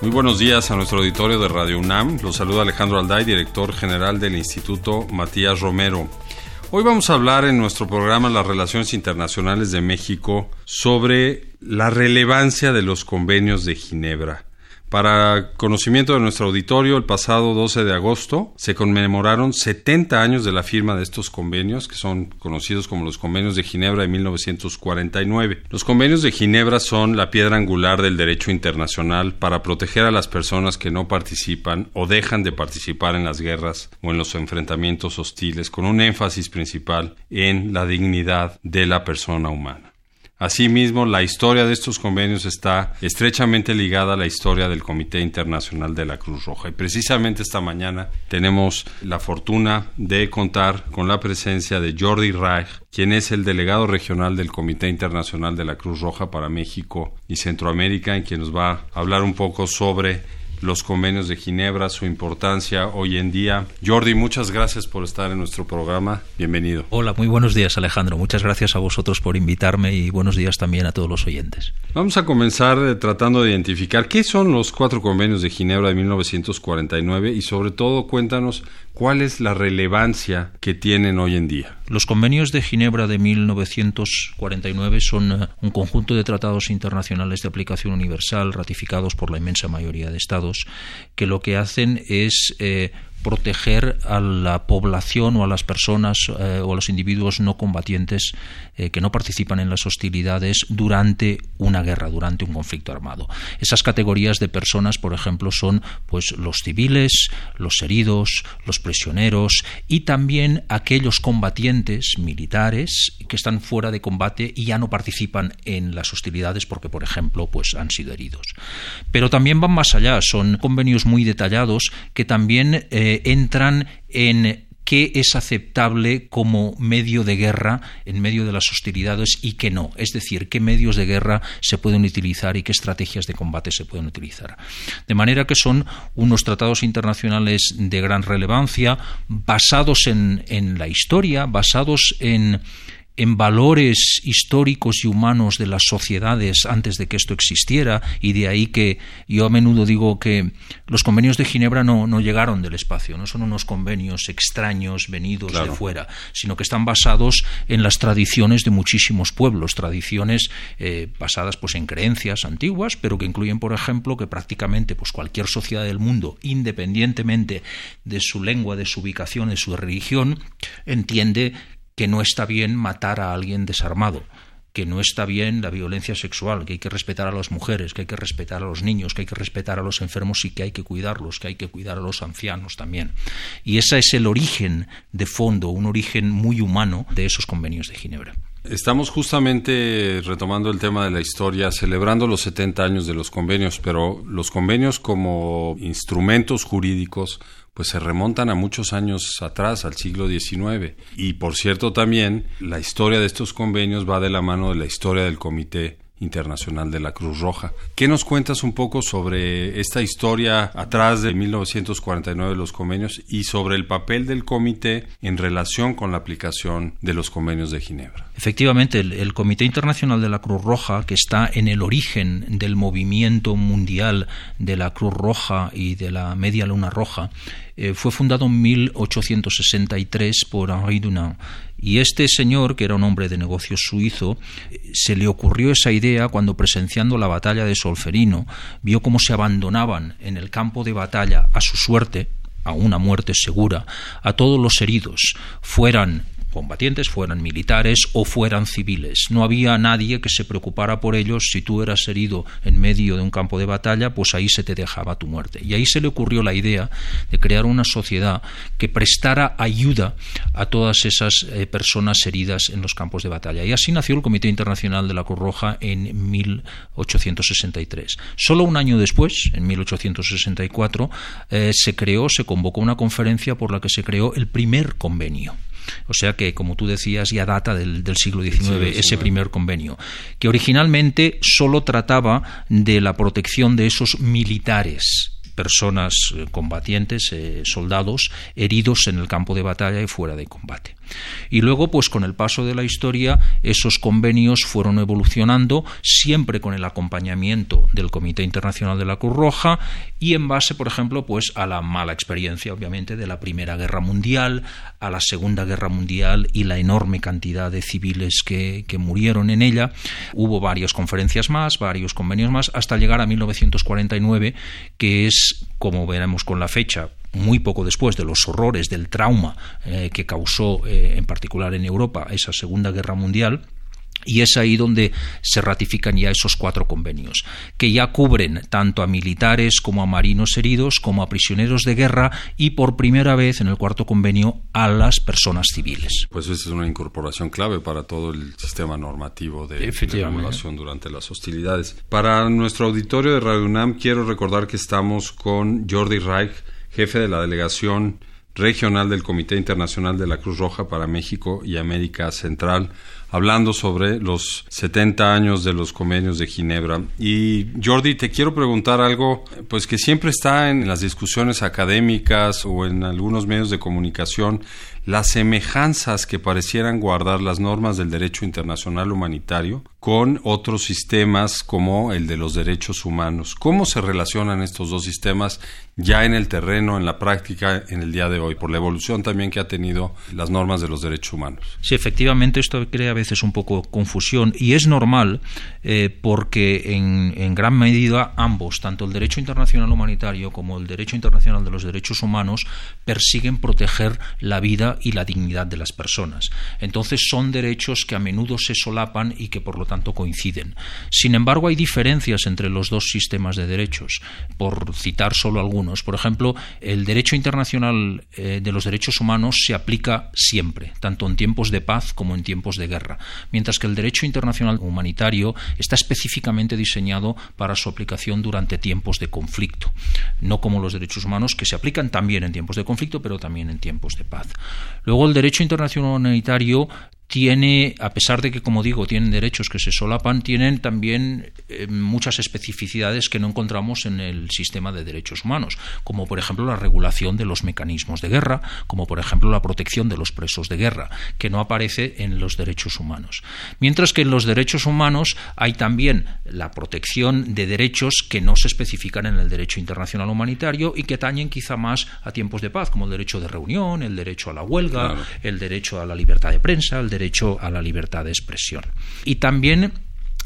Muy buenos días a nuestro auditorio de Radio UNAM. Los saluda Alejandro Alday, director general del Instituto Matías Romero. Hoy vamos a hablar en nuestro programa Las Relaciones Internacionales de México sobre la relevancia de los convenios de Ginebra. Para conocimiento de nuestro auditorio, el pasado 12 de agosto se conmemoraron 70 años de la firma de estos convenios, que son conocidos como los convenios de Ginebra de 1949. Los convenios de Ginebra son la piedra angular del derecho internacional para proteger a las personas que no participan o dejan de participar en las guerras o en los enfrentamientos hostiles, con un énfasis principal en la dignidad de la persona humana. Asimismo, la historia de estos convenios está estrechamente ligada a la historia del Comité Internacional de la Cruz Roja. Y precisamente esta mañana tenemos la fortuna de contar con la presencia de Jordi Reich, quien es el delegado regional del Comité Internacional de la Cruz Roja para México y Centroamérica, en quien nos va a hablar un poco sobre los convenios de Ginebra, su importancia hoy en día. Jordi, muchas gracias por estar en nuestro programa. Bienvenido. Hola, muy buenos días Alejandro. Muchas gracias a vosotros por invitarme y buenos días también a todos los oyentes. Vamos a comenzar eh, tratando de identificar qué son los cuatro convenios de Ginebra de 1949 y sobre todo cuéntanos cuál es la relevancia que tienen hoy en día. Los convenios de Ginebra de 1949 son eh, un conjunto de tratados internacionales de aplicación universal ratificados por la inmensa mayoría de estados que lo que hacen es eh, proteger a la población o a las personas eh, o a los individuos no combatientes eh, que no participan en las hostilidades durante una guerra, durante un conflicto armado. Esas categorías de personas, por ejemplo, son pues los civiles, los heridos, los prisioneros y también aquellos combatientes militares que están fuera de combate y ya no participan en las hostilidades porque, por ejemplo, pues han sido heridos. Pero también van más allá, son convenios muy detallados que también eh, entran en qué es aceptable como medio de guerra en medio de las hostilidades y qué no. Es decir, qué medios de guerra se pueden utilizar y qué estrategias de combate se pueden utilizar. De manera que son unos tratados internacionales de gran relevancia, basados en, en la historia, basados en en valores históricos y humanos de las sociedades antes de que esto existiera, y de ahí que yo a menudo digo que los convenios de Ginebra no, no llegaron del espacio, no son unos convenios extraños venidos de fuera, sino que están basados en las tradiciones de muchísimos pueblos, tradiciones eh, basadas pues en creencias antiguas, pero que incluyen, por ejemplo, que prácticamente pues cualquier sociedad del mundo, independientemente de su lengua, de su ubicación, de su religión, entiende que no está bien matar a alguien desarmado, que no está bien la violencia sexual, que hay que respetar a las mujeres, que hay que respetar a los niños, que hay que respetar a los enfermos y que hay que cuidarlos, que hay que cuidar a los ancianos también. Y ese es el origen de fondo, un origen muy humano de esos convenios de Ginebra. Estamos justamente retomando el tema de la historia, celebrando los 70 años de los convenios, pero los convenios como instrumentos jurídicos pues se remontan a muchos años atrás, al siglo XIX. Y por cierto también, la historia de estos convenios va de la mano de la historia del Comité Internacional de la Cruz Roja. ¿Qué nos cuentas un poco sobre esta historia atrás de 1949 de los convenios y sobre el papel del comité en relación con la aplicación de los convenios de Ginebra? Efectivamente, el, Comité Internacional de la Cruz Roja, que está en el origen del movimiento mundial de la Cruz Roja y de la Media Luna Roja, eh, fue fundado en 1863 por Henri Dunant y este señor, que era un hombre de negocios suizo, se le ocurrió esa idea cuando presenciando la batalla de Solferino vio cómo se abandonaban en el campo de batalla a su suerte, a una muerte segura, a todos los heridos, fueran combatientes, fueran militares o fueran civiles. No había nadie que se preocupara por ellos. Si tú eras herido en medio de un campo de batalla, pues ahí se te dejaba tu muerte. Y ahí se le ocurrió la idea de crear una sociedad que prestara ayuda a todas esas eh, personas heridas en los campos de batalla. Y así nació el Comité Internacional de la Cruz Roja en 1863. Solo un año después, en 1864, eh, se creó, se convocó una conferencia por la que se creó el primer convenio. O sea que, como tú decías, ya data del, siglo XIX ese primer convenio, que originalmente solo trataba de la protección de esos militares personas eh, combatientes, eh, soldados heridos en el campo de batalla y fuera de combate. Y luego, pues con el paso de la historia, esos convenios fueron evolucionando, siempre con el acompañamiento del Comité Internacional de la Cruz Roja y en base, por ejemplo, pues a la mala experiencia, obviamente, de la Primera Guerra Mundial, a la Segunda Guerra Mundial y la enorme cantidad de civiles que, que murieron en ella. Hubo varias conferencias más, varios convenios más, hasta llegar a 1949, que es, como veremos con la fecha, muy poco después de los horrores del trauma eh, que causó eh, en particular en Europa esa Segunda Guerra Mundial, y es ahí donde se ratifican ya esos cuatro convenios, que ya cubren tanto a militares como a marinos heridos, como a prisioneros de guerra y por primera vez en el cuarto convenio a las personas civiles. Pues esa es una incorporación clave para todo el sistema normativo de, regulación durante las hostilidades. Para nuestro auditorio de Radio UNAM quiero recordar que estamos con Jordi Reich, jefe de la delegación regional del Comité Internacional de la Cruz Roja para México y América Central, hablando sobre los 70 años de los convenios de Ginebra. Y Jordi, te quiero preguntar algo, pues que siempre está en las discusiones académicas o en algunos medios de comunicación, las semejanzas que parecieran guardar las normas del derecho internacional humanitario con otros sistemas como el de los derechos humanos. ¿Cómo se relacionan estos dos sistemas ya en el terreno, en la práctica, en el día de hoy, por la evolución también que ha tenido las normas de los derechos humanos? Sí, efectivamente, esto crea a veces un poco confusión y es normal eh, porque en, en gran medida ambos, tanto el derecho internacional humanitario como el derecho internacional de los derechos humanos, persiguen proteger la vida y la dignidad de las personas. Entonces son derechos que a menudo se solapan y que por lo tanto coinciden. Sin embargo, hay diferencias entre los dos sistemas de derechos, por citar solo algunos. Por ejemplo, el derecho internacional eh, de los derechos humanos se aplica siempre, tanto en tiempos de paz como en tiempos de guerra, mientras que el derecho internacional humanitario está específicamente diseñado para su aplicación durante tiempos de conflicto, no como los derechos humanos que se aplican también en tiempos de conflicto, pero también en tiempos de paz. Luego el derecho internacional humanitario tiene, a pesar de que, como digo, tienen derechos que se solapan, tienen también eh, muchas especificidades que no encontramos en el sistema de derechos humanos, como por ejemplo la regulación de los mecanismos de guerra, como por ejemplo la protección de los presos de guerra, que no aparece en los derechos humanos. Mientras que en los derechos humanos hay también la protección de derechos que no se especifican en el derecho internacional humanitario y que atañen quizá más a tiempos de paz, como el derecho de reunión, el derecho a la huelga, el derecho a la libertad de prensa, el derecho a la libertad de expresión. Y también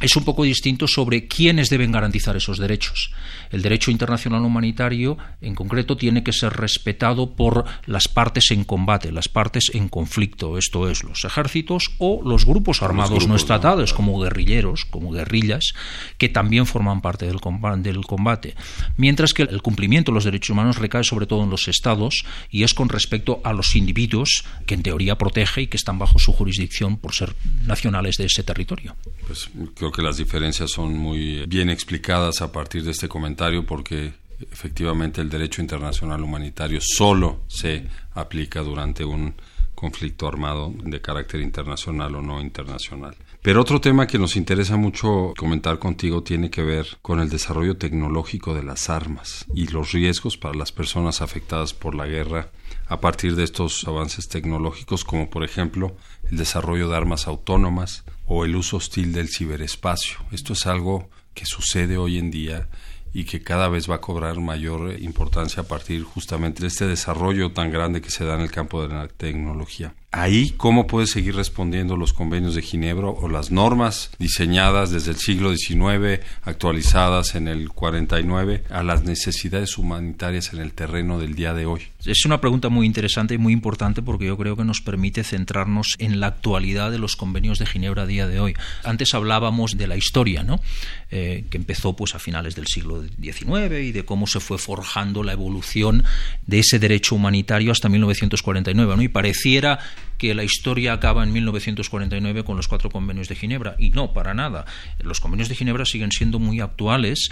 es un poco distinto sobre quiénes deben garantizar esos derechos. El derecho internacional humanitario, en concreto, tiene que ser respetado por las partes en combate, las partes en conflicto, esto es, los ejércitos o los grupos armados no estatales, como guerrilleros, como guerrillas, que también forman parte del combate. Mientras que el cumplimiento de los derechos humanos recae sobre todo en los estados y es con respecto a los individuos que en teoría protege y que están bajo su jurisdicción por ser nacionales de ese territorio. Pues creo que las diferencias son muy bien explicadas a partir de este comentario porque efectivamente el derecho internacional humanitario solo se aplica durante un conflicto armado de carácter internacional o no internacional. Pero otro tema que nos interesa mucho comentar contigo tiene que ver con el desarrollo tecnológico de las armas y los riesgos para las personas afectadas por la guerra a partir de estos avances tecnológicos, como por ejemplo el desarrollo de armas autónomas, o el uso hostil del ciberespacio. Esto es algo que sucede hoy en día y que cada vez va a cobrar mayor importancia a partir justamente de este desarrollo tan grande que se da en el campo de la tecnología. Ahí cómo puede seguir respondiendo los convenios de Ginebra o las normas diseñadas desde el siglo XIX, actualizadas en el 49, a las necesidades humanitarias en el terreno del día de hoy. Es una pregunta muy interesante y muy importante porque yo creo que nos permite centrarnos en la actualidad de los convenios de Ginebra a día de hoy. Antes hablábamos de la historia, ¿no? Eh, que empezó pues a finales del siglo XIX y de cómo se fue forjando la evolución de ese derecho humanitario hasta 1949, ¿no? Y pareciera que la historia acaba en 1949 con los cuatro convenios de Ginebra. Y no, para nada. Los convenios de Ginebra siguen siendo muy actuales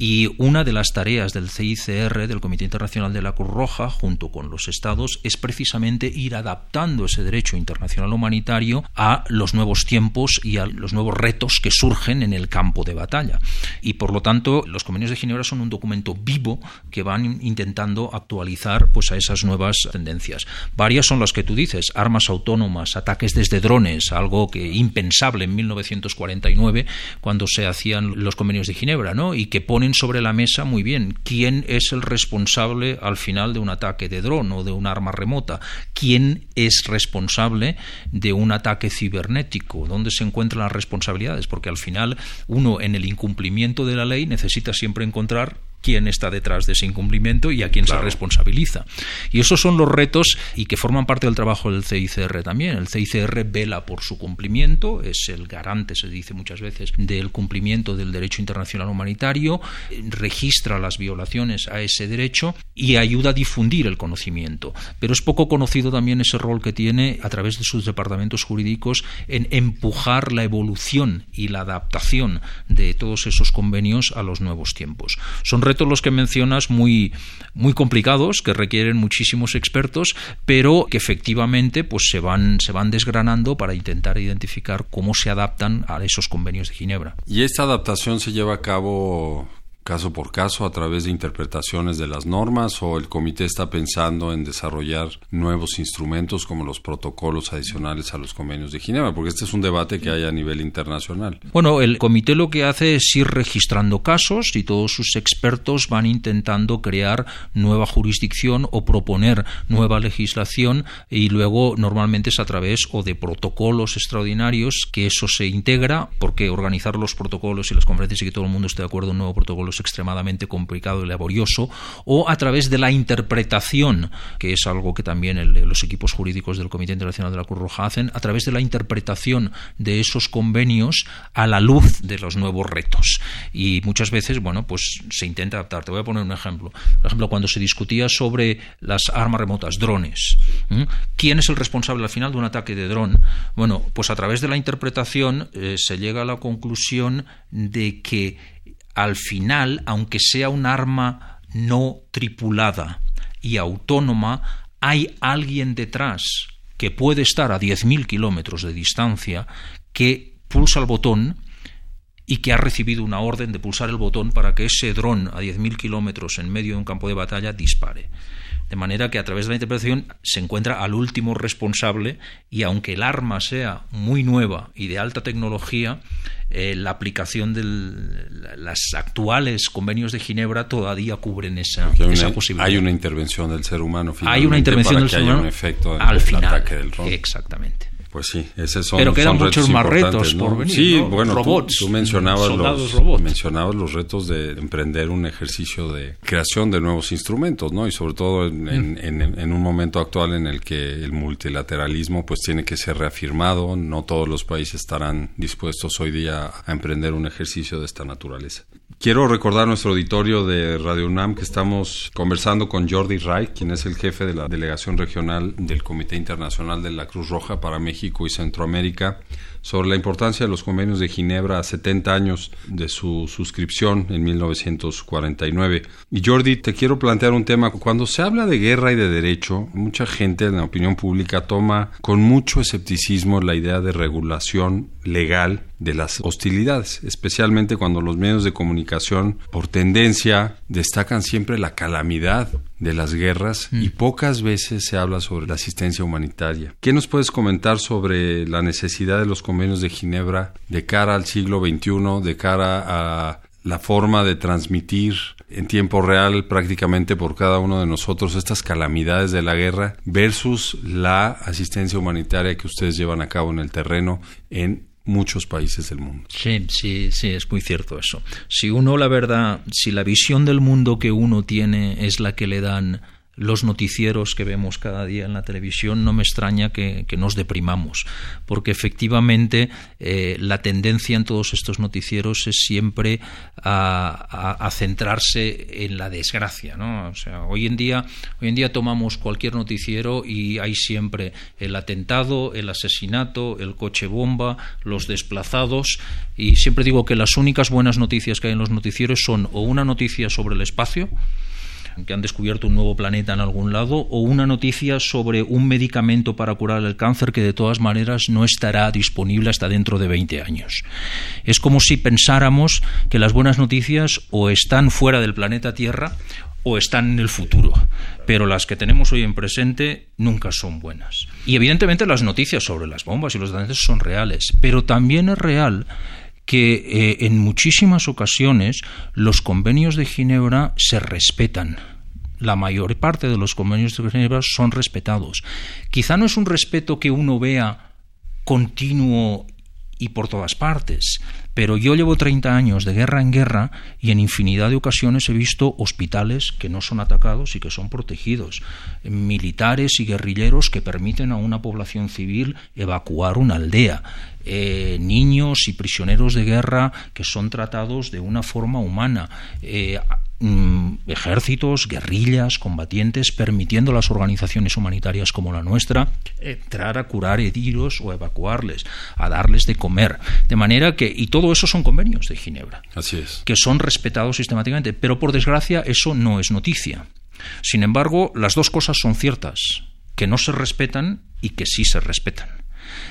y una de las tareas del CICR, del Comité Internacional de la Cruz Roja, junto con los Estados, es precisamente ir adaptando ese derecho internacional humanitario a los nuevos tiempos y a los nuevos retos que surgen en el campo de batalla. Y por lo tanto, los convenios de Ginebra son un documento vivo que van intentando actualizar pues, a esas nuevas tendencias. Varias son las que tú dices, autónomas, ataques desde drones, algo que impensable en 1949 cuando se hacían los convenios de Ginebra, ¿no? Y que ponen sobre la mesa muy bien quién es el responsable al final de un ataque de dron o de un arma remota, quién es responsable de un ataque cibernético, dónde se encuentran las responsabilidades, porque al final uno en el incumplimiento de la ley necesita siempre encontrar quién está detrás de ese incumplimiento y a quién se responsabiliza. Y esos son los retos y que forman parte del trabajo del CICR también. El CICR vela por su cumplimiento, es el garante, se dice muchas veces, del cumplimiento del derecho internacional humanitario, registra las violaciones a ese derecho y ayuda a difundir el conocimiento. Pero es poco conocido también ese rol que tiene a través de sus departamentos jurídicos en empujar la evolución y la adaptación de todos esos convenios a los nuevos tiempos. Son retos los que mencionas muy, muy complicados, que requieren muchísimos expertos, pero que efectivamente pues, se, van, se van desgranando para intentar identificar cómo se adaptan a esos convenios de Ginebra. ¿Y esta adaptación se lleva a cabo caso por caso a través de interpretaciones de las normas o el comité está pensando en desarrollar nuevos instrumentos como los protocolos adicionales a los convenios de Ginebra? Porque este es un debate que hay a nivel internacional. Bueno, el comité lo que hace es ir registrando casos y todos sus expertos van intentando crear nueva jurisdicción o proponer nueva legislación y luego normalmente es a través o de protocolos extraordinarios que eso se integra porque organizar los protocolos y las conferencias y que todo el mundo esté de acuerdo en un nuevo protocolo extremadamente complicado y laborioso, o a través de la interpretación, que es algo que también los equipos jurídicos del Comité Internacional de la Cruz Roja hacen, a través de la interpretación de esos convenios a la luz de los nuevos retos. Y muchas veces, bueno, pues se intenta adaptar. Te voy a poner un ejemplo. Por ejemplo, cuando se discutía sobre las armas remotas, drones, ¿quién es el responsable al final de un ataque de dron? Bueno, pues a través de la interpretación eh, se llega a la conclusión de que al final, aunque sea un arma no tripulada y autónoma, hay alguien detrás que puede estar a 10.000 kilómetros de distancia que pulsa el botón y que ha recibido una orden de pulsar el botón para que ese dron a 10.000 kilómetros en medio de un campo de batalla dispare. De manera que a través de la interpretación se encuentra al último responsable y aunque el arma sea muy nueva y de alta tecnología, eh, la aplicación de los actuales convenios de Ginebra todavía cubren esa, posibilidad. Hay una intervención del ser humano. Hay una intervención del ser humano. al final. del dron. Exactamente. Pues sí, esos son Pero quedan muchos más retos por venir. Sí, ¿no? bueno, robots, tú, mencionabas, los, robots. mencionabas los retos de emprender un ejercicio de creación de nuevos instrumentos, ¿no? Y sobre todo en, en, un momento actual en el que el multilateralismo pues tiene que ser reafirmado, no todos los países estarán dispuestos hoy día a emprender un ejercicio de esta naturaleza. Quiero recordar a nuestro auditorio de Radio UNAM que estamos conversando con Jordi Ray, quien es el jefe de la delegación regional del Comité Internacional de la Cruz Roja para México México y Centroamérica sobre la importancia de los convenios de Ginebra a 70 años de su suscripción en 1949. Y Jordi, te quiero plantear un tema. Cuando se habla de guerra y de derecho, mucha gente en la opinión pública toma con mucho escepticismo la idea de regulación legal de las hostilidades, especialmente cuando los medios de comunicación, por tendencia, destacan siempre la calamidad de las guerras y mm. pocas veces se habla sobre la asistencia humanitaria. ¿Qué nos puedes comentar sobre la necesidad de los convenios de Ginebra de cara al siglo XXI, de cara a la forma de transmitir en tiempo real prácticamente por cada uno de nosotros estas calamidades de la guerra versus la asistencia humanitaria que ustedes llevan a cabo en el terreno en muchos países del mundo. Sí, sí, sí, es muy cierto eso. Si uno, la verdad, si la visión del mundo que uno tiene es la que le dan los noticieros que vemos cada día en la televisión, no me extraña que, nos deprimamos, porque efectivamente eh, la tendencia en todos estos noticieros es siempre a, centrarse en la desgracia. ¿no? O sea, hoy en día, hoy en día tomamos cualquier noticiero y hay siempre el atentado, el asesinato, el coche bomba, los desplazados, y siempre digo que las únicas buenas noticias que hay en los noticieros son o una noticia sobre el espacio, que han descubierto un nuevo planeta en algún lado, o una noticia sobre un medicamento para curar el cáncer que de todas maneras no estará disponible hasta dentro de 20 años. Es como si pensáramos que las buenas noticias o están fuera del planeta Tierra o están en el futuro, pero las que tenemos hoy en presente nunca son buenas. Y evidentemente las noticias sobre las bombas y los daños son reales, pero también es real que eh, en muchísimas ocasiones los convenios de Ginebra se respetan. La mayor parte de los convenios de Ginebra son respetados. Quizá no es un respeto que uno vea continuo y por todas partes. Pero yo llevo 30 años de guerra en guerra y en infinidad de ocasiones he visto hospitales que no son atacados y que son protegidos, militares y guerrilleros que permiten a una población civil evacuar una aldea, eh, niños y prisioneros de guerra que son tratados de una forma humana. Eh, Mm, ejércitos, guerrillas, combatientes, permitiendo a las organizaciones humanitarias como la nuestra entrar a curar heridos o evacuarles, a darles de comer. De manera que, y todo eso son convenios de Ginebra, Así es. que son respetados sistemáticamente, pero por desgracia eso no es noticia. Sin embargo, las dos cosas son ciertas, que no se respetan y que sí se respetan.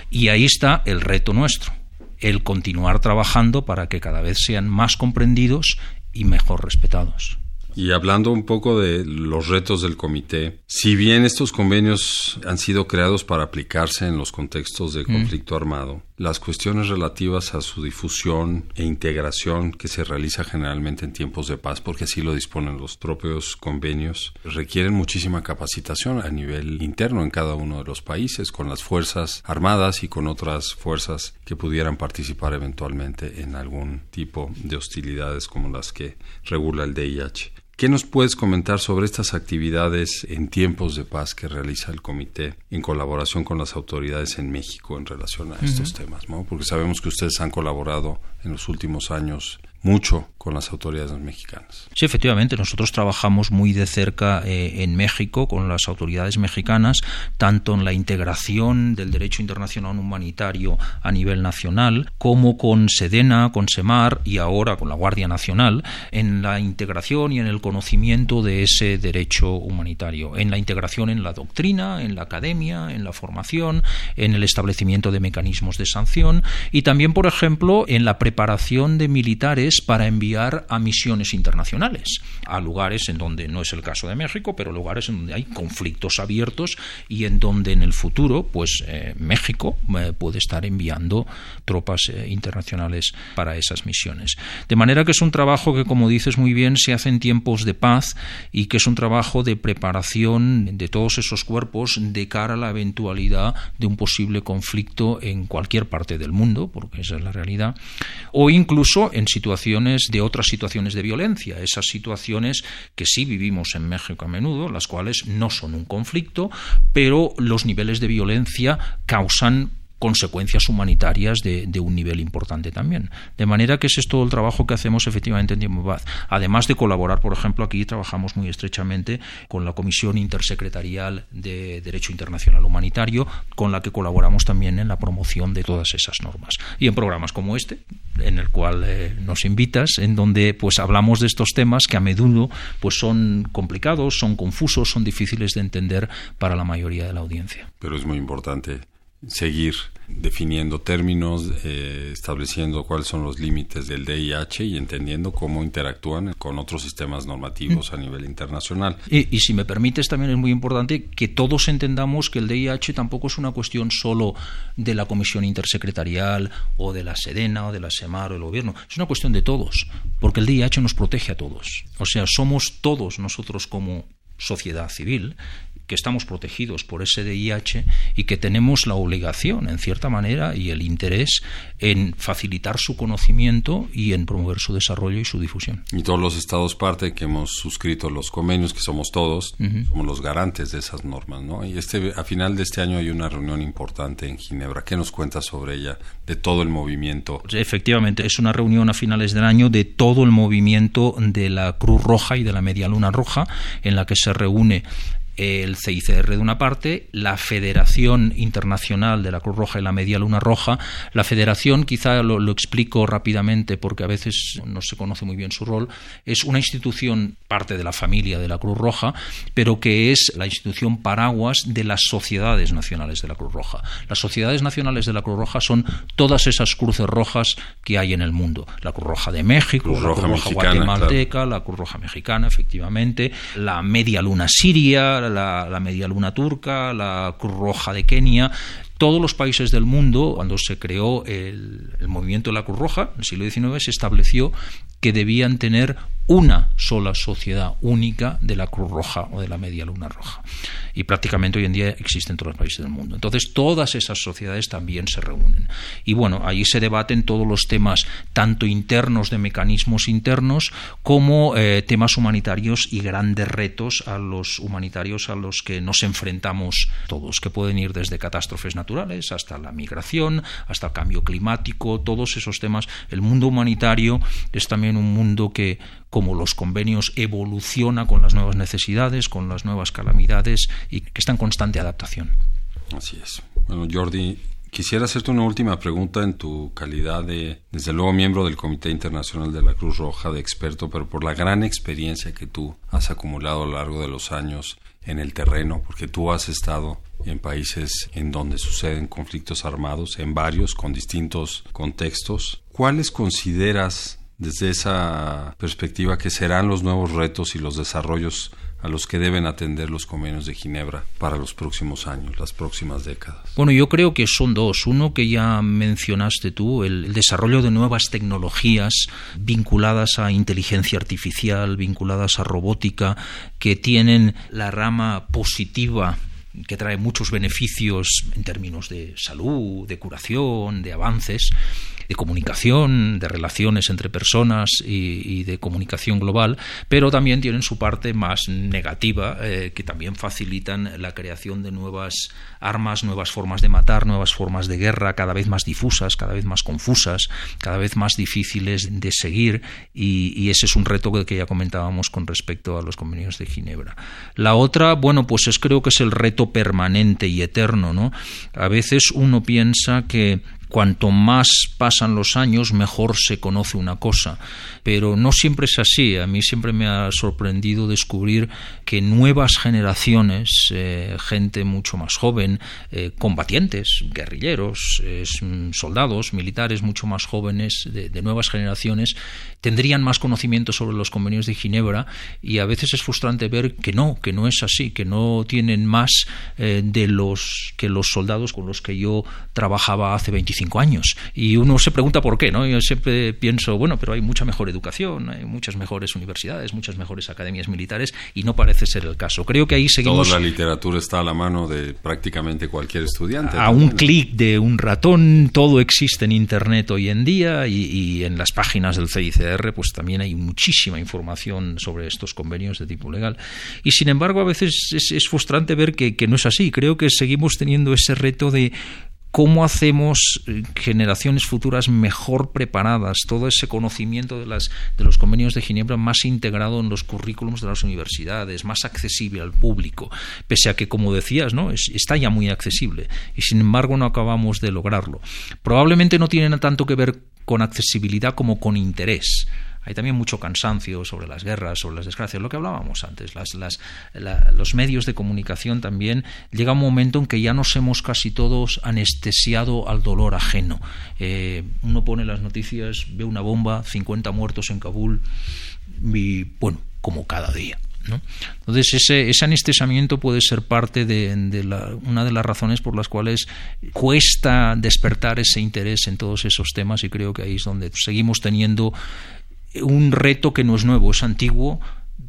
Y ahí está el reto nuestro el continuar trabajando para que cada vez sean más comprendidos y mejor respetados. Y hablando un poco de los retos del comité, si bien estos convenios han sido creados para aplicarse en los contextos de mm. conflicto armado, las cuestiones relativas a su difusión e integración que se realiza generalmente en tiempos de paz, porque así lo disponen los propios convenios, requieren muchísima capacitación a nivel interno en cada uno de los países, con las fuerzas armadas y con otras fuerzas que pudieran participar eventualmente en algún tipo de hostilidades como las que regula el DIH. ¿Qué nos puedes comentar sobre estas actividades en tiempos de paz que realiza el comité en colaboración con las autoridades en México en relación a estos temas? ¿no? Porque sabemos que ustedes han colaborado en los últimos años mucho con las autoridades mexicanas. Sí, efectivamente, nosotros trabajamos muy de cerca eh, en México con las autoridades mexicanas, tanto en la integración del derecho internacional humanitario a nivel nacional, como con Sedena, con Semar y ahora con la Guardia Nacional, en la integración y en el conocimiento de ese derecho humanitario, en la integración en la doctrina, en la academia, en la formación, en el establecimiento de mecanismos de sanción y también, por ejemplo, en la preparación de militares para enviar a misiones internacionales, a lugares en donde no es el caso de México, pero lugares en donde hay conflictos abiertos y en donde en el futuro, pues eh, México eh, puede estar enviando tropas eh, internacionales para esas misiones. De manera que es un trabajo que, como dices muy bien, se hace en tiempos de paz y que es un trabajo de preparación de todos esos cuerpos de cara a la eventualidad de un posible conflicto en cualquier parte del mundo, porque esa es la realidad, o incluso en situaciones de otras situaciones de violencia, esas situaciones que sí vivimos en México a menudo, las cuales no son un conflicto, pero los niveles de violencia causan consecuencias humanitarias de, un nivel importante también. De manera que ese es todo el trabajo que hacemos efectivamente en Tiempo Paz. Además de colaborar, por ejemplo, aquí trabajamos muy estrechamente con la Comisión Intersecretarial de Derecho Internacional Humanitario, con la que colaboramos también en la promoción de todas esas normas. Y en programas como este, en el cual eh, nos invitas, en donde pues hablamos de estos temas que a menudo pues son complicados, son confusos, son difíciles de entender para la mayoría de la audiencia. Pero es muy importante seguir definiendo términos, eh, estableciendo cuáles son los límites del DIH y entendiendo cómo interactúan con otros sistemas normativos a nivel internacional. Y, y, si me permites, también es muy importante que todos entendamos que el DIH tampoco es una cuestión solo de la Comisión Intersecretarial o de la Sedena o de la SEMAR o del Gobierno, es una cuestión de todos, porque el DIH nos protege a todos. O sea, somos todos nosotros como sociedad civil que estamos protegidos por ese DIH y que tenemos la obligación, en cierta manera, y el interés en facilitar su conocimiento y en promover su desarrollo y su difusión. Y todos los estados parte que hemos suscrito los convenios, que somos todos, somos los garantes de esas normas, ¿no? Y este, a final de este año hay una reunión importante en Ginebra. ¿Qué nos cuenta sobre ella, de todo el movimiento? Efectivamente, es una reunión a finales del año de todo el movimiento de la Cruz Roja y de la Media Luna Roja, en la que se reúne el CICR de una parte, la Federación Internacional de la Cruz Roja y la Media Luna Roja. La Federación, quizá lo, explico rápidamente porque a veces no se conoce muy bien su rol, es una institución parte de la familia de la Cruz Roja, pero que es la institución paraguas de las sociedades nacionales de la Cruz Roja. Las sociedades nacionales de la Cruz Roja son todas esas cruces rojas que hay en el mundo. La Cruz Roja de México, la Cruz Roja guatemalteca, la Cruz Roja mexicana, efectivamente, la Media Luna siria, la, Media Luna turca, la Cruz Roja de Kenia, todos los países del mundo, cuando se creó el, el, movimiento de la Cruz Roja, en el siglo XIX, se estableció que debían tener una sola sociedad única de la Cruz Roja o de la Media Luna Roja. Y prácticamente hoy en día existen en todos los países del mundo. Entonces, todas esas sociedades también se reúnen. Y bueno, allí se debaten todos los temas, tanto internos de mecanismos internos, como eh, temas humanitarios y grandes retos a los humanitarios a los que nos enfrentamos todos, que pueden ir desde catástrofes naturales hasta la migración, hasta el cambio climático, todos esos temas. El mundo humanitario es también un mundo que como los convenios evoluciona con las nuevas necesidades, con las nuevas calamidades y que está en constante adaptación. Así es. Bueno, Jordi, quisiera hacerte una última pregunta en tu calidad de, desde luego, miembro del Comité Internacional de la Cruz Roja, de experto, pero por la gran experiencia que tú has acumulado a lo largo de los años en el terreno, porque tú has estado en países en donde suceden conflictos armados, en varios, con distintos contextos. ¿Cuáles consideras desde esa perspectiva que serán los nuevos retos y los desarrollos a los que deben atender los convenios de Ginebra para los próximos años, las próximas décadas? Bueno, yo creo que son dos. Uno que ya mencionaste tú, el, desarrollo de nuevas tecnologías vinculadas a inteligencia artificial, vinculadas a robótica, que tienen la rama positiva que trae muchos beneficios en términos de salud, de curación, de avances, de comunicación, de relaciones entre personas y, de comunicación global, pero también tienen su parte más negativa, eh, que también facilitan la creación de nuevas armas, nuevas formas de matar, nuevas formas de guerra, cada vez más difusas, cada vez más confusas, cada vez más difíciles de seguir, y, ese es un reto que ya comentábamos con respecto a los convenios de Ginebra. La otra, bueno, pues es creo que es el reto permanente y eterno, ¿no? A veces uno piensa que cuanto más pasan los años, mejor se conoce una cosa. Pero no siempre es así. A mí siempre me ha sorprendido descubrir que nuevas generaciones, eh, gente mucho más joven, eh, combatientes, guerrilleros, soldados, militares mucho más jóvenes, de, nuevas generaciones, tendrían más conocimiento sobre los convenios de Ginebra y a veces es frustrante ver que no, que no es así, que no tienen más eh, de los que los soldados con los que yo trabajaba hace 25 años. Y uno se pregunta por qué, ¿no? Yo siempre pienso, bueno, pero hay mucha mejor educación, hay muchas mejores universidades, muchas mejores academias militares, y no parece ser el caso. Creo que ahí seguimos... Toda la literatura está a la mano de prácticamente cualquier estudiante. A un clic de un ratón, todo existe en Internet hoy en día, y, en las páginas del CICR, pues también hay muchísima información sobre estos convenios de tipo legal. Y sin embargo, a veces es, frustrante ver que no es así. Creo que seguimos teniendo ese reto de cómo hacemos eh, generaciones futuras mejor preparadas, todo ese conocimiento de, las, de los convenios de Ginebra más integrado en los currículums de las universidades, más accesible al público, pese a que, como decías, ¿no? está ya muy accesible y sin embargo no acabamos de lograrlo. Probablemente no tiene tanto que ver con accesibilidad como con interés. Hay también mucho cansancio sobre las guerras, sobre las desgracias, lo que hablábamos antes. Las, las, los medios de comunicación también llega un momento en que ya nos hemos casi todos anestesiado al dolor ajeno. Eh, uno pone las noticias, ve una bomba, 50 muertos en Kabul, y bueno, como cada día. Entonces, ese, ese, anestesiamiento puede ser parte de, una de las razones por las cuales cuesta despertar ese interés en todos esos temas y creo que ahí es donde seguimos teniendo un reto que no es nuevo, es antiguo,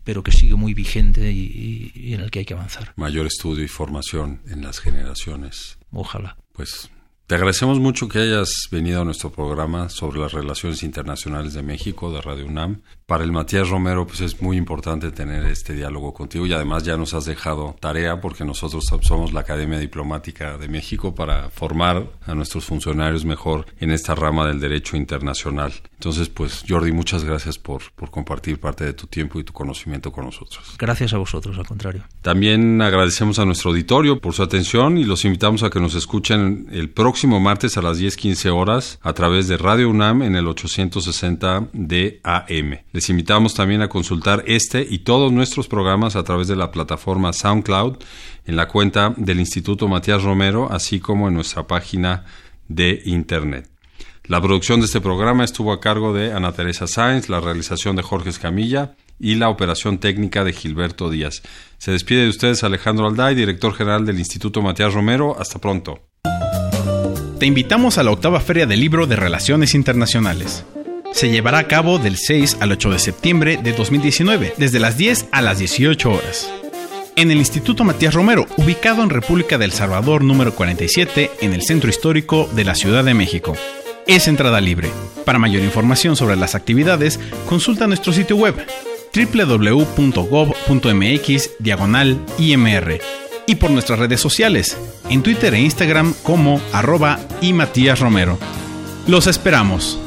pero que sigue muy vigente y, y en el que hay que avanzar. Mayor estudio y formación en las generaciones. Ojalá. Pues te agradecemos mucho que hayas venido a nuestro programa sobre las relaciones internacionales de México de Radio UNAM. Para el Matías Romero, pues es muy importante tener este diálogo contigo y además ya nos has dejado tarea porque nosotros somos la Academia Diplomática de México para formar a nuestros funcionarios mejor en esta rama del derecho internacional. Entonces, pues Jordi, muchas gracias por, por compartir parte de tu tiempo y tu conocimiento con nosotros. Gracias a vosotros, al contrario. También agradecemos a nuestro auditorio por su atención y los invitamos a que nos escuchen el próximo próximo martes a las 10:15 horas a través de Radio UNAM en el 860 de AM. Les invitamos también a consultar este y todos nuestros programas a través de la plataforma SoundCloud en la cuenta del Instituto Matías Romero, así como en nuestra página de Internet. La producción de este programa estuvo a cargo de Ana Teresa Sáenz, la realización de Jorge Escamilla y la operación técnica de Gilberto Díaz. Se despide de ustedes Alejandro Alday, director general del Instituto Matías Romero. Hasta pronto te invitamos a la octava Feria del Libro de Relaciones Internacionales. Se llevará a cabo del 6 al 8 de septiembre de 2019, desde las 10 a las 18 horas. En el Instituto Matías Romero, ubicado en República del Salvador número 47, en el Centro Histórico de la Ciudad de México. Es entrada libre. Para mayor información sobre las actividades, consulta nuestro sitio web www.gov.mx diagonal IMR y por nuestras redes sociales, en Twitter e Instagram como arroba y Matías Romero. Los esperamos.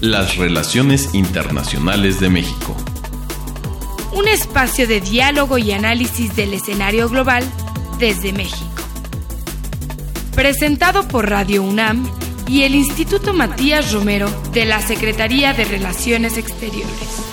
Las relaciones internacionales de México. Un espacio de diálogo y análisis del escenario global desde México. Presentado por Radio UNAM y el Instituto Matías Romero de la Secretaría de Relaciones Exteriores.